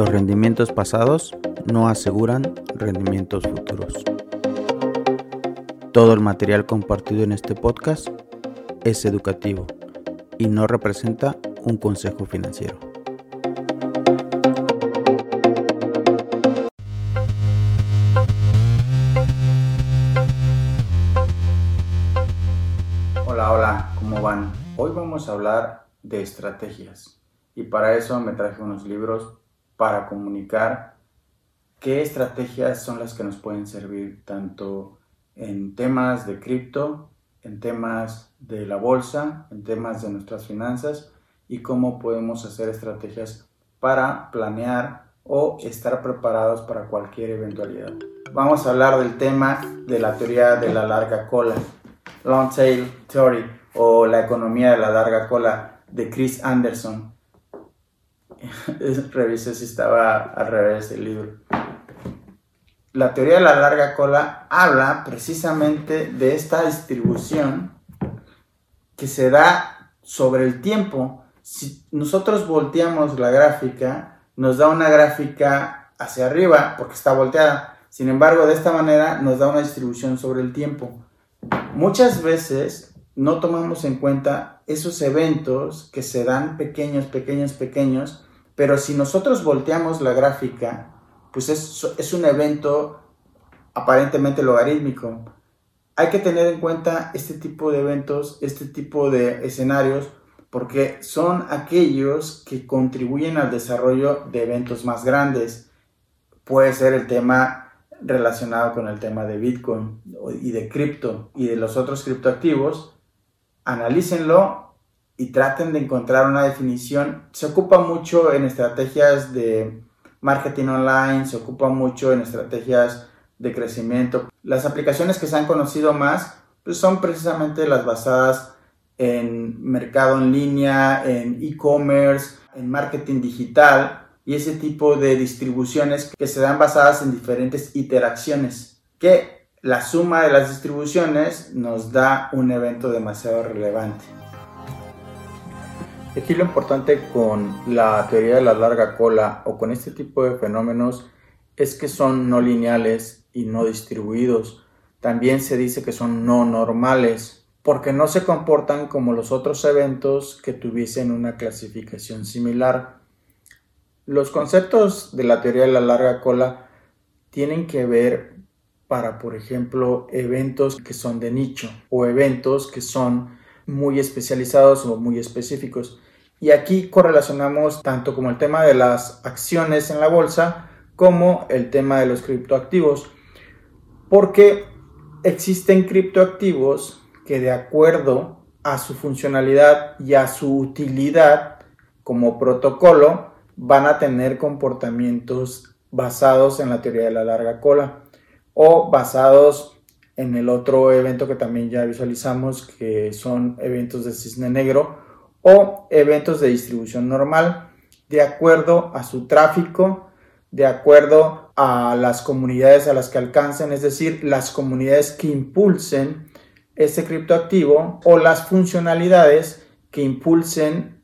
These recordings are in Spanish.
Los rendimientos pasados no aseguran rendimientos futuros. Todo el material compartido en este podcast es educativo y no representa un consejo financiero. Hola, hola, ¿cómo van? Hoy vamos a hablar de estrategias y para eso me traje unos libros para comunicar qué estrategias son las que nos pueden servir tanto en temas de cripto, en temas de la bolsa, en temas de nuestras finanzas y cómo podemos hacer estrategias para planear o estar preparados para cualquier eventualidad. Vamos a hablar del tema de la teoría de la larga cola, Long Tail Theory o la economía de la larga cola de Chris Anderson. revisé si estaba al revés el libro. La teoría de la larga cola habla precisamente de esta distribución que se da sobre el tiempo. Si nosotros volteamos la gráfica, nos da una gráfica hacia arriba porque está volteada. Sin embargo, de esta manera nos da una distribución sobre el tiempo. Muchas veces no tomamos en cuenta esos eventos que se dan pequeños, pequeños, pequeños pero si nosotros volteamos la gráfica, pues es, un evento aparentemente logarítmico. Hay que tener en cuenta este tipo de eventos, este tipo de escenarios, porque son aquellos que contribuyen al desarrollo de eventos más grandes. Puede ser el tema relacionado con el tema de Bitcoin y de cripto y de los otros criptoactivos. Analícenlo y traten de encontrar una definición. Se ocupa mucho en estrategias de marketing online, se ocupa mucho en estrategias de crecimiento. Las aplicaciones que se han conocido más pues son precisamente las basadas en mercado en línea, en e-commerce, en marketing digital y ese tipo de distribuciones que se dan basadas en diferentes interacciones que la suma de las distribuciones nos da un evento demasiado relevante. Aquí lo importante con la teoría de la larga cola o con este tipo de fenómenos es que son no lineales y no distribuidos. También se dice que son no normales porque no se comportan como los otros eventos que tuviesen una clasificación similar. Los conceptos de la teoría de la larga cola tienen que ver para, por ejemplo, eventos que son de nicho o eventos que son muy especializados o muy específicos. Y aquí correlacionamos tanto como el tema de las acciones en la bolsa como el tema de los criptoactivos. Porque existen criptoactivos que de acuerdo a su funcionalidad y a su utilidad como protocolo van a tener comportamientos basados en la teoría de la larga cola o basados en el otro evento que también ya visualizamos, que son eventos de cisne negro o eventos de distribución normal, de acuerdo a su tráfico, de acuerdo a las comunidades a las que alcancen, es decir, las comunidades que impulsen ese criptoactivo o las funcionalidades que impulsen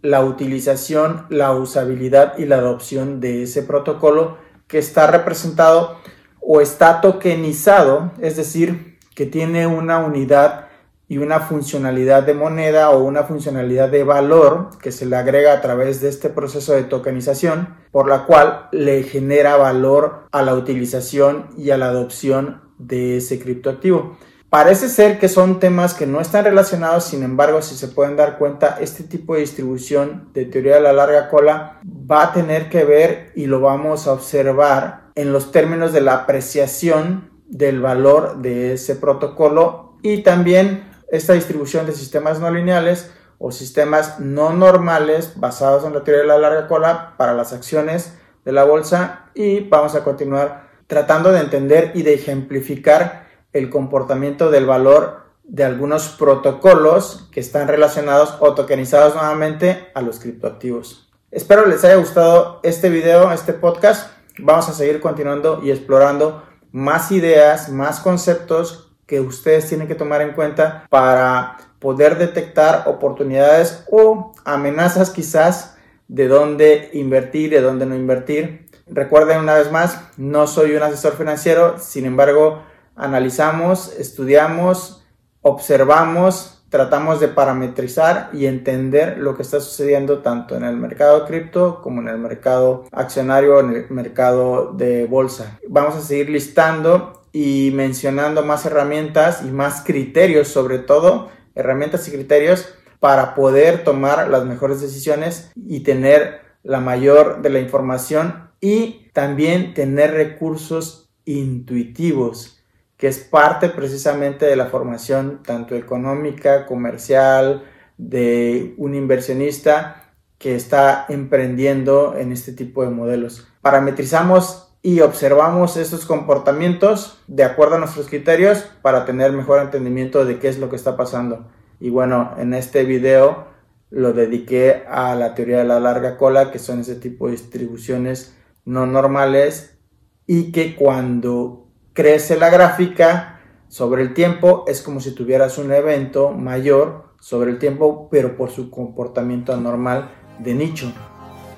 la utilización, la usabilidad y la adopción de ese protocolo que está representado o está tokenizado, es decir, que tiene una unidad y una funcionalidad de moneda o una funcionalidad de valor que se le agrega a través de este proceso de tokenización, por la cual le genera valor a la utilización y a la adopción de ese criptoactivo. Parece ser que son temas que no están relacionados, sin embargo, si se pueden dar cuenta, este tipo de distribución de teoría de la larga cola va a tener que ver y lo vamos a observar en los términos de la apreciación del valor de ese protocolo y también esta distribución de sistemas no lineales o sistemas no normales basados en la teoría de la larga cola para las acciones de la bolsa. Y vamos a continuar tratando de entender y de ejemplificar el comportamiento del valor de algunos protocolos que están relacionados o tokenizados nuevamente a los criptoactivos. Espero les haya gustado este video, este podcast. Vamos a seguir continuando y explorando más ideas, más conceptos que ustedes tienen que tomar en cuenta para poder detectar oportunidades o amenazas quizás de dónde invertir, de dónde no invertir. Recuerden una vez más, no soy un asesor financiero, sin embargo, analizamos, estudiamos, observamos, tratamos de parametrizar y entender lo que está sucediendo tanto en el mercado cripto como en el mercado accionario, en el mercado de bolsa. Vamos a seguir listando y mencionando más herramientas y más criterios, sobre todo herramientas y criterios para poder tomar las mejores decisiones y tener la mayor de la información y también tener recursos intuitivos que es parte precisamente de la formación tanto económica, comercial, de un inversionista que está emprendiendo en este tipo de modelos. Parametrizamos y observamos esos comportamientos de acuerdo a nuestros criterios para tener mejor entendimiento de qué es lo que está pasando. Y bueno, en este video lo dediqué a la teoría de la larga cola, que son ese tipo de distribuciones no normales y que cuando crece la gráfica sobre el tiempo, es como si tuvieras un evento mayor sobre el tiempo, pero por su comportamiento anormal de nicho.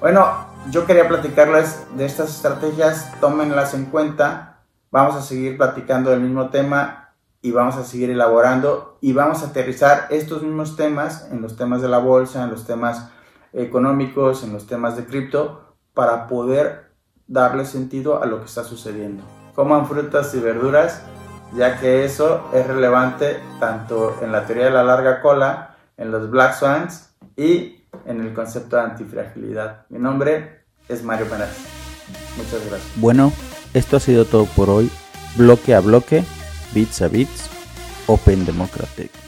Bueno, yo quería platicarles de estas estrategias, tómenlas en cuenta. Vamos a seguir platicando del mismo tema y vamos a seguir elaborando y vamos a aterrizar estos mismos temas en los temas de la bolsa, en los temas económicos, en los temas de cripto, para poder darle sentido a lo que está sucediendo coman frutas y verduras, ya que eso es relevante tanto en la teoría de la larga cola, en los Black Swans y en el concepto de antifragilidad. Mi nombre es Mario Pérez. Muchas gracias. Bueno, esto ha sido todo por hoy. Bloque a bloque, bits a bits, Open Democratic.